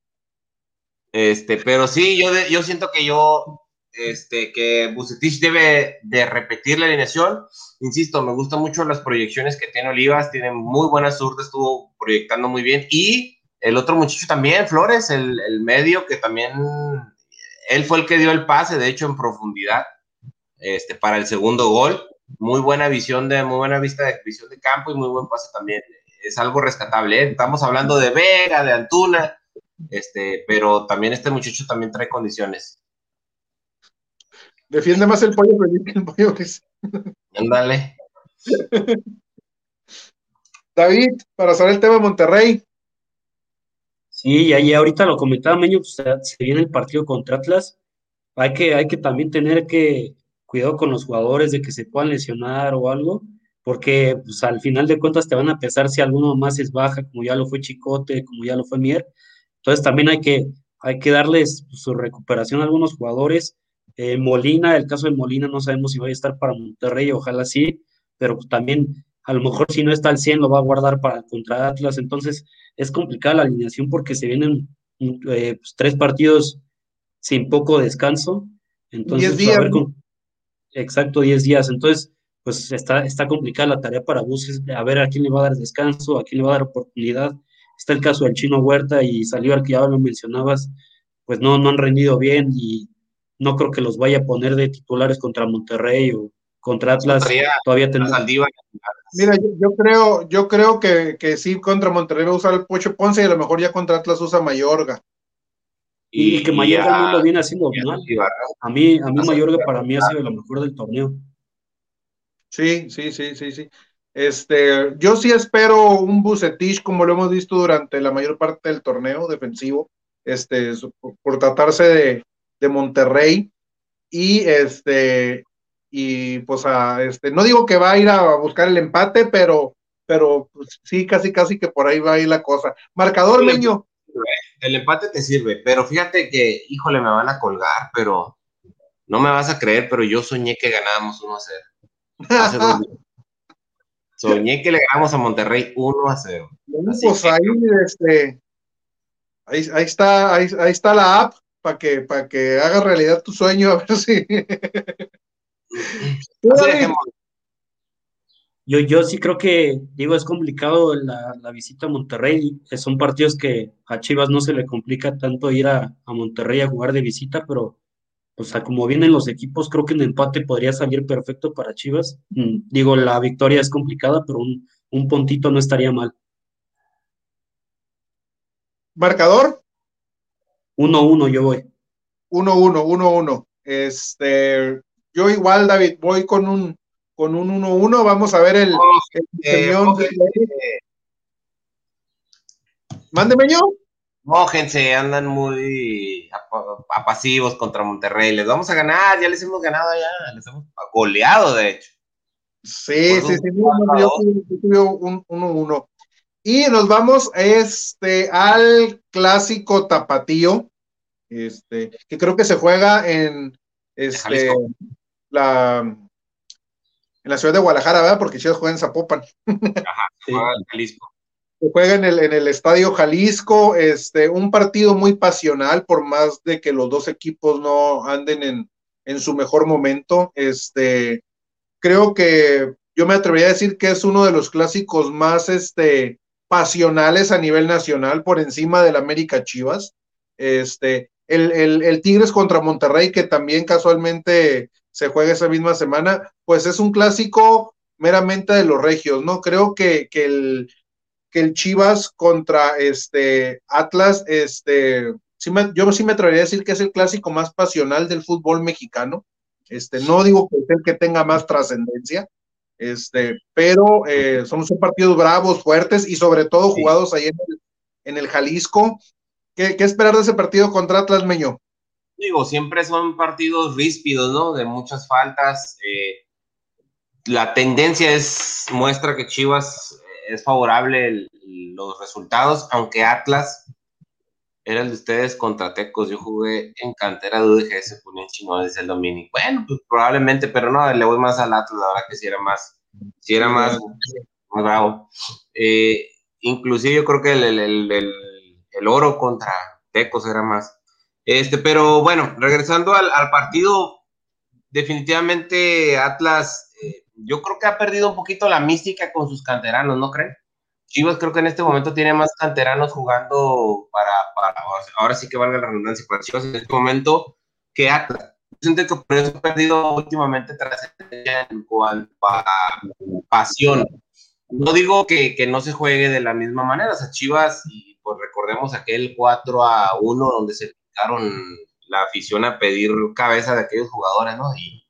Este, pero sí, yo, yo siento que yo, este, que Bucetich debe de repetir la alineación. Insisto, me gustan mucho las proyecciones que tiene Olivas, tiene muy buena suerte, estuvo proyectando muy bien. Y el otro muchacho también, Flores, el, el medio, que también él fue el que dio el pase, de hecho, en profundidad, este, para el segundo gol. Muy buena visión de, muy buena vista de visión de campo y muy buen pase también. Es algo rescatable. ¿eh? Estamos hablando de Vega, de Antuna, este, pero también este muchacho también trae condiciones. Defiende más el pollo que el pollo que Ándale. David, para saber el tema de Monterrey. Sí, y ahorita lo comentaba Meño, pues, se viene el partido contra Atlas. Hay que, hay que también tener que cuidado con los jugadores de que se puedan lesionar o algo, porque pues, al final de cuentas te van a pesar si alguno más es baja, como ya lo fue Chicote, como ya lo fue Mier. Entonces también hay que, hay que darles su recuperación a algunos jugadores. Eh, Molina, el caso de Molina, no sabemos si va a estar para Monterrey, ojalá sí, pero también a lo mejor si no está al 100 lo va a guardar para contra Atlas. Entonces es complicada la alineación porque se vienen eh, pues, tres partidos sin poco descanso. Entonces, días. exacto, 10 días. Entonces, pues está, está complicada la tarea para Buses, a ver a quién le va a dar descanso, a quién le va a dar oportunidad está el caso del chino Huerta y salió al que ya lo mencionabas, pues no, no han rendido bien y no creo que los vaya a poner de titulares contra Monterrey o contra Atlas. Todavía tendrá. Mira, yo, creo, yo creo que, que, sí contra Monterrey va a usar el Pocho Ponce y a lo mejor ya contra Atlas usa Mayorga. Y, que Mayorga no lo viene haciendo mal. A mí, a mí Mayorga para mí ha sido lo mejor del torneo. Sí, sí, sí, sí, sí. Este, yo sí espero un Bucetich como lo hemos visto durante la mayor parte del torneo defensivo, este, por, tratarse de, de, Monterrey. Y este, y pues a, este, no digo que va a ir a buscar el empate, pero, pero pues, sí, casi, casi que por ahí va a ir la cosa. Marcador, Meño. El empate te sirve, pero fíjate que, híjole, me van a colgar, pero no me vas a creer, pero yo soñé que ganábamos 1 a 0. Soñé que le ganamos a Monterrey 1 a 0. pues ahí, este, ahí, ahí, está, ahí, ahí, está la app para que, para que haga realidad tu sueño, a ver si. yo, yo sí creo que, digo, es complicado la, la, visita a Monterrey. Son partidos que a Chivas no se le complica tanto ir a, a Monterrey a jugar de visita, pero o sea, como vienen los equipos, creo que un empate podría salir perfecto para Chivas. Mm, digo, la victoria es complicada, pero un, un puntito no estaría mal. ¿Marcador? 1-1 yo voy. 1-1, 1-1. Este, yo igual, David, voy con un con un 1-1. Vamos a ver el, el, Mándeme yo. Mójense, andan muy apasivos contra Monterrey. Les vamos a ganar, ya les hemos ganado ya, les hemos goleado, de hecho. Sí, sí, sí, yo tuve un 1-1. Y nos vamos este, al clásico tapatío, este, que creo que se juega en este, la, en la ciudad de Guadalajara, ¿verdad? Porque Chivas juega en Zapopan. Ajá, juega en Jalisco juega en el, en el Estadio Jalisco, este, un partido muy pasional, por más de que los dos equipos no anden en, en su mejor momento. Este, creo que yo me atrevería a decir que es uno de los clásicos más este, pasionales a nivel nacional, por encima del América Chivas. Este, el, el, el, Tigres contra Monterrey, que también casualmente se juega esa misma semana, pues es un clásico meramente de los regios, ¿no? Creo que, que el, que el Chivas contra este Atlas, este, yo sí me atrevería a decir que es el clásico más pasional del fútbol mexicano. Este, no digo que es el que tenga más trascendencia, este, pero eh, son, partidos bravos, fuertes y sobre todo jugados ahí en el, en el Jalisco. ¿Qué, ¿Qué, esperar de ese partido contra Atlas Meño? Digo, siempre son partidos ríspidos, ¿no? De muchas faltas. Eh, la tendencia es, muestra que Chivas es favorable los resultados, aunque Atlas era el de ustedes contra Tecos. Yo jugué en cantera de UDG, se ponía en chino desde el Dominic. Bueno, pues probablemente, pero no, le voy más al Atlas, la verdad que si era más, si era más, más bravo. Eh, inclusive yo creo que el, el, el, el, oro contra Tecos era más. Este, pero bueno, regresando al, al partido, definitivamente Atlas, eh, yo creo que ha perdido un poquito la mística con sus canteranos, ¿no creen? Chivas creo que en este momento tiene más canteranos jugando para, para ahora sí que valga la redundancia, para Chivas en este momento que Atlas. Siento que por eso ha perdido últimamente trascendencia en cuanto a pasión. No digo que, que, no se juegue de la misma manera, o sea, Chivas, y pues recordemos aquel 4 a 1 donde se quitaron la afición a pedir cabeza de aquellos jugadores, ¿no? Y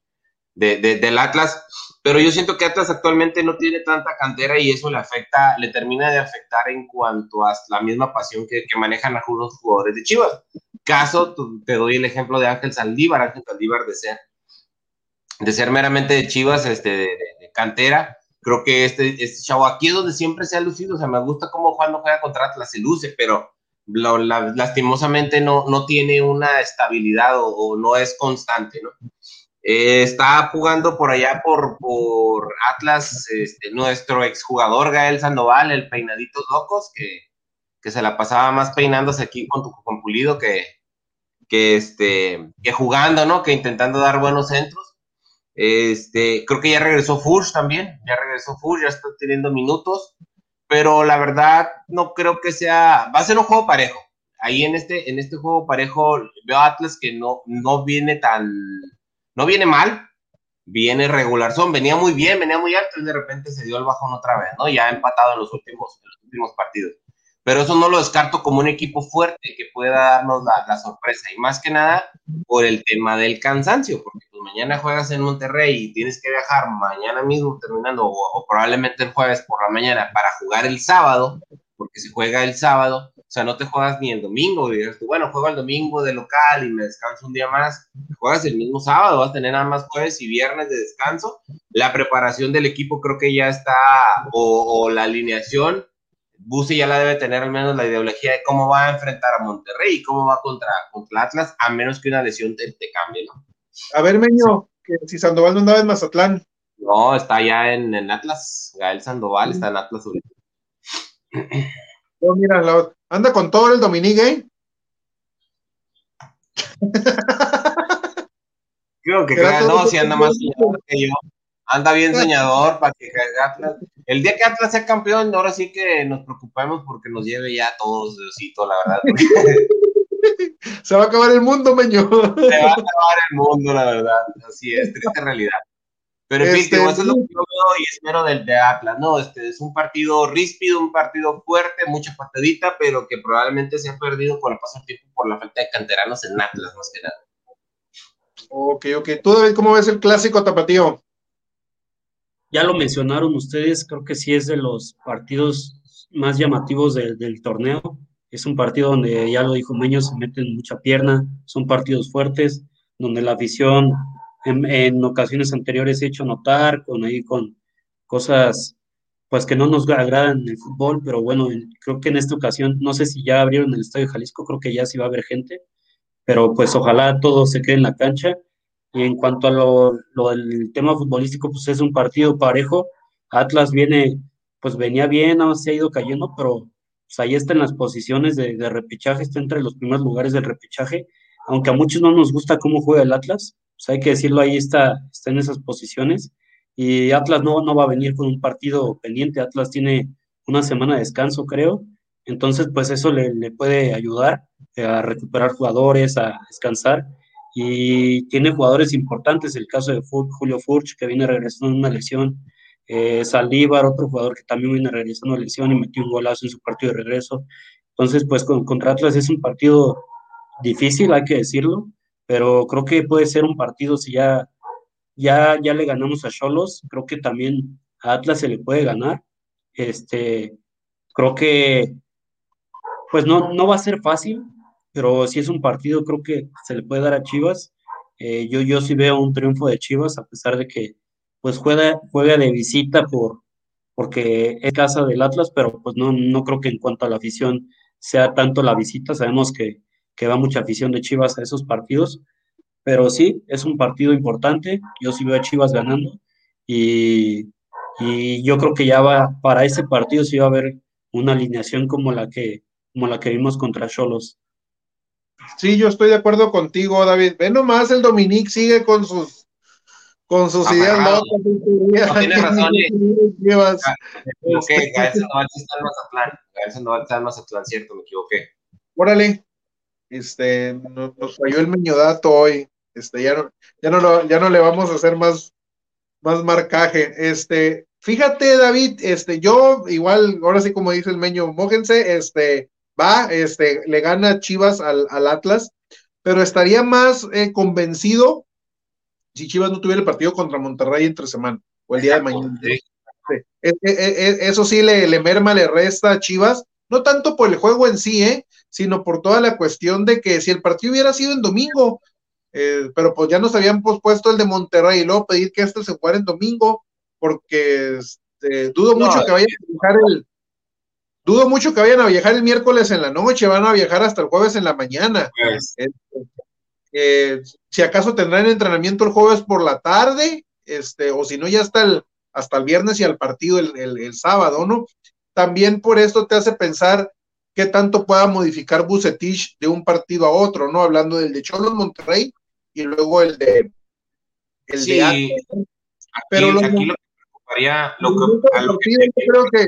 de, de, del Atlas, pero yo siento que Atlas actualmente no tiene tanta cantera y eso le afecta, le termina de afectar en cuanto a la misma pasión que, que manejan algunos jugadores de Chivas. Caso, te doy el ejemplo de Ángel Saldívar, Ángel Saldívar de ser, de ser meramente de Chivas, este, de, de cantera. Creo que este, este chavo aquí es donde siempre se ha lucido, o sea, me gusta cómo cuando juega contra Atlas se luce, pero lo, la, lastimosamente no, no tiene una estabilidad o, o no es constante, ¿no? Eh, está jugando por allá por, por Atlas este, nuestro exjugador Gael Sandoval, el peinaditos locos, que, que, se la pasaba más peinándose aquí con, con Pulido que, que, este, que jugando, ¿no? Que intentando dar buenos centros. Este, creo que ya regresó Fush también, ya regresó Fush, ya está teniendo minutos, pero la verdad no creo que sea, va a ser un juego parejo. Ahí en este, en este juego parejo veo a Atlas que no, no viene tan, no viene mal, viene regular. Son, venía muy bien, venía muy alto y de repente se dio el bajón otra vez, ¿no? Ya empatado en los últimos, últimos partidos. Pero eso no lo descarto como un equipo fuerte que pueda darnos la, la, sorpresa. Y más que nada por el tema del cansancio, porque pues mañana juegas en Monterrey y tienes que viajar mañana mismo terminando, o, o probablemente el jueves por la mañana para jugar el sábado, porque se juega el sábado, sea, no te juegas ni el domingo, y dices tú, bueno, juego el domingo de local y me descanso un día más, juegas el mismo sábado, vas a tener nada más jueves y viernes de descanso, la preparación del equipo creo que ya está, o, o la alineación, Busi ya la debe tener al menos la ideología de cómo va a enfrentar a Monterrey y cómo va contra, contra Atlas, a menos que una lesión te, te cambie, ¿no? A ver, Meño, que si Sandoval no andaba en Mazatlán. No, está ya en, en Atlas, Gael Sandoval está en Atlas. Oh, mira, la, anda con todo el Dominique, ¿eh? Creo que claro, no, si anda más soñador que yo. Anda bien soñador para que Atlas. El día que Atlas sea campeón, ahora sí que nos preocupemos porque nos lleve ya a todos Diosito, la verdad. Se va a acabar el mundo, meño. Se va a acabar el mundo, la verdad. Así es, triste realidad. Pero en fin, este, eso es lo que yo veo y espero del de Atlas, ¿no? Este es un partido ríspido, un partido fuerte, mucha patadita, pero que probablemente se ha perdido con el paso del tiempo por la falta de canteranos en Atlas, más que nada. Ok, ok. ¿Tú, David, cómo ves el clásico tapatío? Ya lo mencionaron ustedes, creo que sí es de los partidos más llamativos de, del torneo. Es un partido donde, ya lo dijo Meño, se meten mucha pierna, son partidos fuertes, donde la afición en, en, ocasiones anteriores he hecho notar con ahí con cosas pues que no nos agradan en el fútbol, pero bueno, creo que en esta ocasión, no sé si ya abrieron el Estadio Jalisco, creo que ya sí va a haber gente, pero pues ojalá todo se quede en la cancha. Y en cuanto a lo, lo del tema futbolístico, pues es un partido parejo. Atlas viene, pues venía bien, más se ha ido cayendo, pero pues ahí está en las posiciones de, de repechaje, está entre los primeros lugares del repechaje, aunque a muchos no nos gusta cómo juega el Atlas, pues hay que decirlo, ahí está, está en esas posiciones. Y Atlas no, no va a venir con un partido pendiente, Atlas tiene una semana de descanso, creo. Entonces, pues eso le, le puede ayudar a recuperar jugadores, a descansar. Y tiene jugadores importantes, el caso de Julio Furch, que viene regresando de una lesión, eh, Saldívar, otro jugador que también viene regresando de lesión y metió un golazo en su partido de regreso. Entonces, pues con, contra Atlas es un partido difícil, hay que decirlo, pero creo que puede ser un partido si ya, ya, ya le ganamos a Cholos, creo que también a Atlas se le puede ganar. Este, creo que pues no, no va a ser fácil, pero si es un partido creo que se le puede dar a Chivas. Eh, yo, yo sí veo un triunfo de Chivas, a pesar de que pues juega, juega de visita por, porque es casa del Atlas, pero pues no, no creo que en cuanto a la afición sea tanto la visita, sabemos que, que va mucha afición de Chivas a esos partidos, pero sí, es un partido importante, yo sí veo a Chivas ganando y, y yo creo que ya va, para ese partido sí va a haber una alineación como la que, como la que vimos contra Cholos. Sí, yo estoy de acuerdo contigo, David. Ve nomás, el Dominic sigue con sus con sus ideas locas. No, tienes razón. Me equivoqué, Gael Sandoval está en Mazatlán. Gael Sandoval está en Mazatlán, cierto, me equivoqué. Órale, este, nos, nos falló el meñodato hoy. Este, ya no, ya no, lo, ya no le vamos a hacer más, más marcaje. Este, fíjate, David, este, yo igual, ahora sí como dice el meño, mójense, este, va, este, le gana Chivas al, al Atlas, pero estaría más eh, convencido si Chivas no tuviera el partido contra Monterrey entre semana o el día de mañana. Sí. Sí. Eso sí le, le, merma, le resta a Chivas, no tanto por el juego en sí, ¿eh? sino por toda la cuestión de que si el partido hubiera sido en domingo, eh, pero pues ya nos habían pospuesto el de Monterrey y luego pedir que este se jugara en domingo, porque este, dudo no, mucho que vayan a viajar el, dudo mucho que vayan a viajar el miércoles en la noche, van a viajar hasta el jueves en la mañana. Yes. Este, eh, si acaso tendrán entrenamiento el jueves por la tarde, este, o si no, ya hasta el, hasta el viernes y al partido el, el, el, sábado, ¿no? También por esto te hace pensar qué tanto pueda modificar Bucetich de un partido a otro, ¿no? Hablando del de Cholos Monterrey y luego el de el sí, de aquí, Pero lo, aquí lo que preocuparía, lo que, a lo que, creo que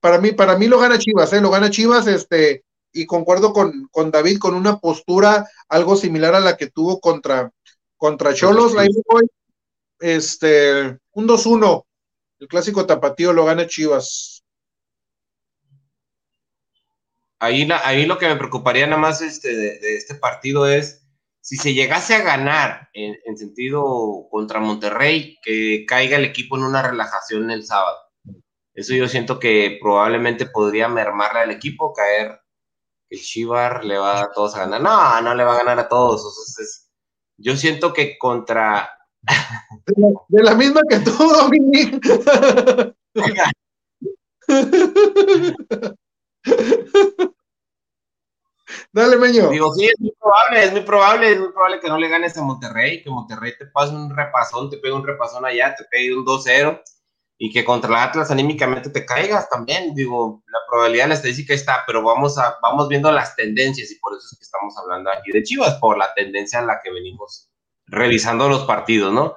para mí, para mí lo gana Chivas, ¿eh? lo gana Chivas, este, y concuerdo con, con David con una postura algo similar a la que tuvo contra, contra Cholos, ahí voy, este, un 2-1, el clásico tapatío lo gana Chivas. Ahí, ahí lo que me preocuparía nada más este, de, este partido es si se llegase a ganar en, en, sentido contra Monterrey, que caiga el equipo en una relajación el sábado. Eso yo siento que probablemente podría mermarle al equipo, caer el Chivar le va a todos a ganar. No, no le va a ganar a todos. Yo siento que contra. De la, misma que tú, Dominic. Dale, Meño. Digo, sí, es muy probable, es muy probable, es muy probable que no le ganes a Monterrey, que Monterrey te pase un repasón, te pegue un repasón allá, te pegue un 2-0 y que contra el Atlas anímicamente te caigas también. Digo, la probabilidad, la estadística está, pero vamos, a, vamos viendo las tendencias y por eso es que estamos hablando aquí de Chivas, por la tendencia en la que venimos revisando los partidos, ¿no?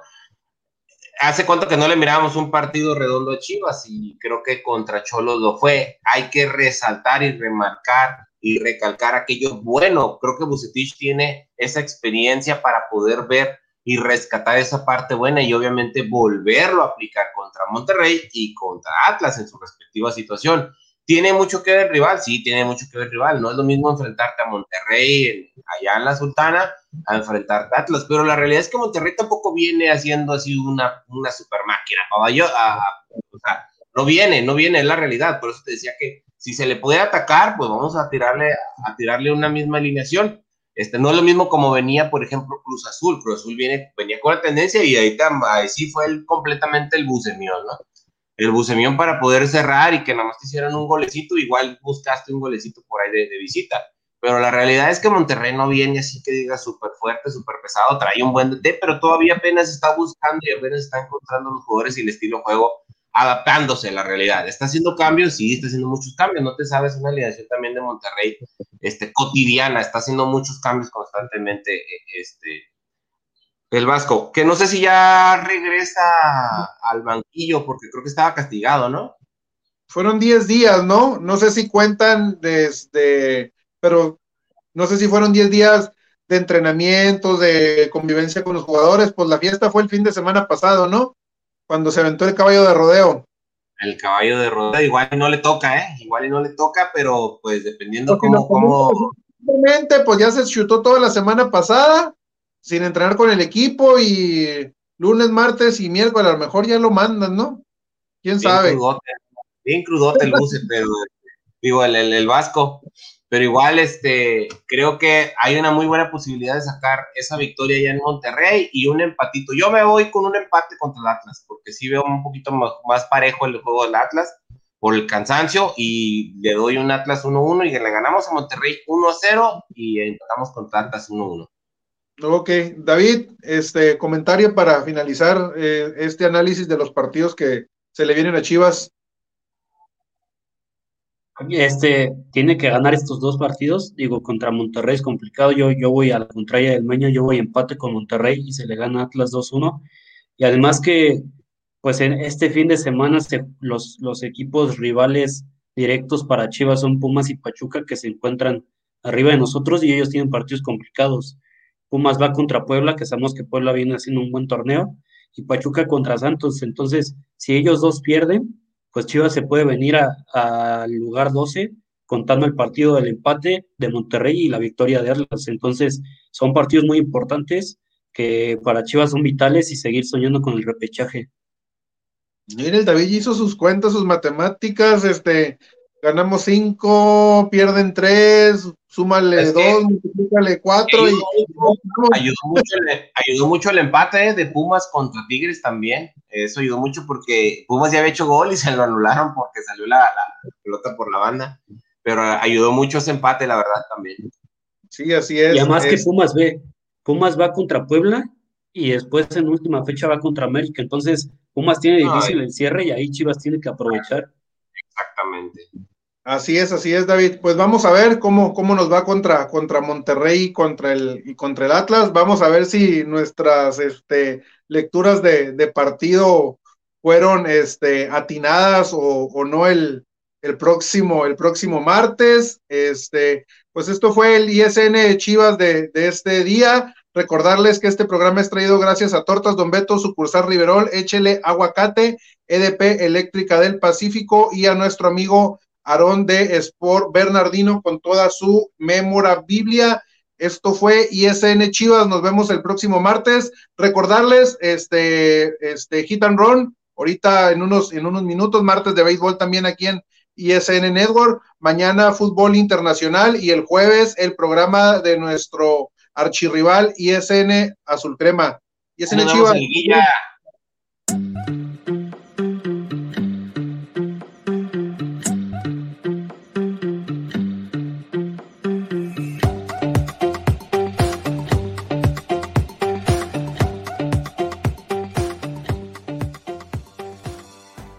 Hace cuánto que no le mirábamos un partido redondo a Chivas y creo que contra Cholos lo fue. Hay que resaltar y remarcar y recalcar aquello bueno. Creo que Bucetich tiene esa experiencia para poder ver y rescatar esa parte buena y obviamente volverlo a aplicar contra Monterrey y contra Atlas en su respectiva situación. ¿Tiene mucho que ver rival? Sí, tiene mucho que ver rival. No es lo mismo enfrentarte a Monterrey allá en la Sultana a enfrentarte a Atlas, pero la realidad es que Monterrey tampoco viene haciendo así una, una super máquina. A, o sea, no viene, no viene, es la realidad. Por eso te decía que si se le puede atacar, pues vamos a tirarle, a tirarle una misma alineación este, no es lo mismo como venía, por ejemplo, Cruz Azul. Cruz Azul viene, venía con la tendencia y ahí, ahí sí fue el, completamente el bucemión, ¿no? El bucemión para poder cerrar y que nada más te hicieran un golecito, igual buscaste un golecito por ahí de, visita. Pero la realidad es que Monterrey no viene así que diga súper fuerte, súper pesado, trae un buen DT, pero todavía apenas está buscando y apenas está encontrando los jugadores y el estilo juego adaptándose a la realidad. Está haciendo cambios, sí, está haciendo muchos cambios. No te sabes una alineación también de Monterrey este, cotidiana, está haciendo muchos cambios constantemente este, el Vasco, que no sé si ya regresa al banquillo porque creo que estaba castigado, ¿no? Fueron 10 días, ¿no? No sé si cuentan desde, pero no sé si fueron 10 días de entrenamiento, de convivencia con los jugadores, pues la fiesta fue el fin de semana pasado, ¿no? cuando se aventó el caballo de rodeo. El caballo de rodeo, igual no le toca, ¿eh? Igual no le toca, pero pues dependiendo cómo, cómo... Simplemente, pues ya se chutó toda la semana pasada, sin entrenar con el equipo, y lunes, martes y miércoles a lo mejor ya lo mandan, ¿no? ¿Quién bien sabe? Crudote, bien crudote el buce, pero digo, el, el, el Vasco pero igual este, creo que hay una muy buena posibilidad de sacar esa victoria ya en Monterrey y un empatito. Yo me voy con un empate contra el Atlas, porque sí veo un poquito más, más parejo el juego del Atlas, por el cansancio y le doy un Atlas 1-1 y le ganamos a Monterrey 1-0 y empatamos con Atlas 1-1. Ok, David, este comentario para finalizar eh, este análisis de los partidos que se le vienen a Chivas. Este tiene que ganar estos dos partidos. Digo, contra Monterrey es complicado. Yo, yo voy a la contraria del Meño, yo voy empate con Monterrey y se le gana Atlas 2-1. Y además que, pues en este fin de semana los, los equipos rivales directos para Chivas son Pumas y Pachuca que se encuentran arriba de nosotros y ellos tienen partidos complicados. Pumas va contra Puebla, que sabemos que Puebla viene haciendo un buen torneo, y Pachuca contra Santos. Entonces, si ellos dos pierden, pues Chivas se puede venir al lugar 12 contando el partido del empate de Monterrey y la victoria de Atlas. Entonces, son partidos muy importantes que para Chivas son vitales y seguir soñando con el repechaje. Mire, el David hizo sus cuentas, sus matemáticas, este, ganamos cinco, pierden tres, súmale dos, multiplícale cuatro. Ayudó, y, mucho, ayudó, mucho el, empate de Pumas contra Tigres también. Eso ayudó mucho porque Pumas ya había hecho gol y se lo anularon porque salió la, pelota por la banda. Pero ayudó mucho ese empate, la verdad, también. Sí, así es. Y además que Pumas ve, Pumas va contra Puebla y después en última fecha va contra América. Entonces, Pumas tiene difícil el cierre y ahí Chivas tiene que aprovechar. Exactamente. Así es, así es, David. Pues vamos a ver cómo, cómo nos va contra, contra Monterrey y contra, el, y contra el Atlas. Vamos a ver si nuestras este, lecturas de, de partido fueron este, atinadas o, o no el, el, próximo, el próximo martes. Este, pues esto fue el ISN Chivas de, de este día. Recordarles que este programa es traído gracias a Tortas Don Beto, sucursal Riverol, Échele Aguacate, EDP Eléctrica del Pacífico y a nuestro amigo Aarón de Sport Bernardino con toda su memorabilia. Esto fue ISN Chivas. Nos vemos el próximo martes. Recordarles, este, este Hit and Run, ahorita en unos, en unos minutos, martes de béisbol también aquí en ISN Network. Mañana fútbol internacional y el jueves el programa de nuestro archirrival ISN Azul Crema. ISN Chivas.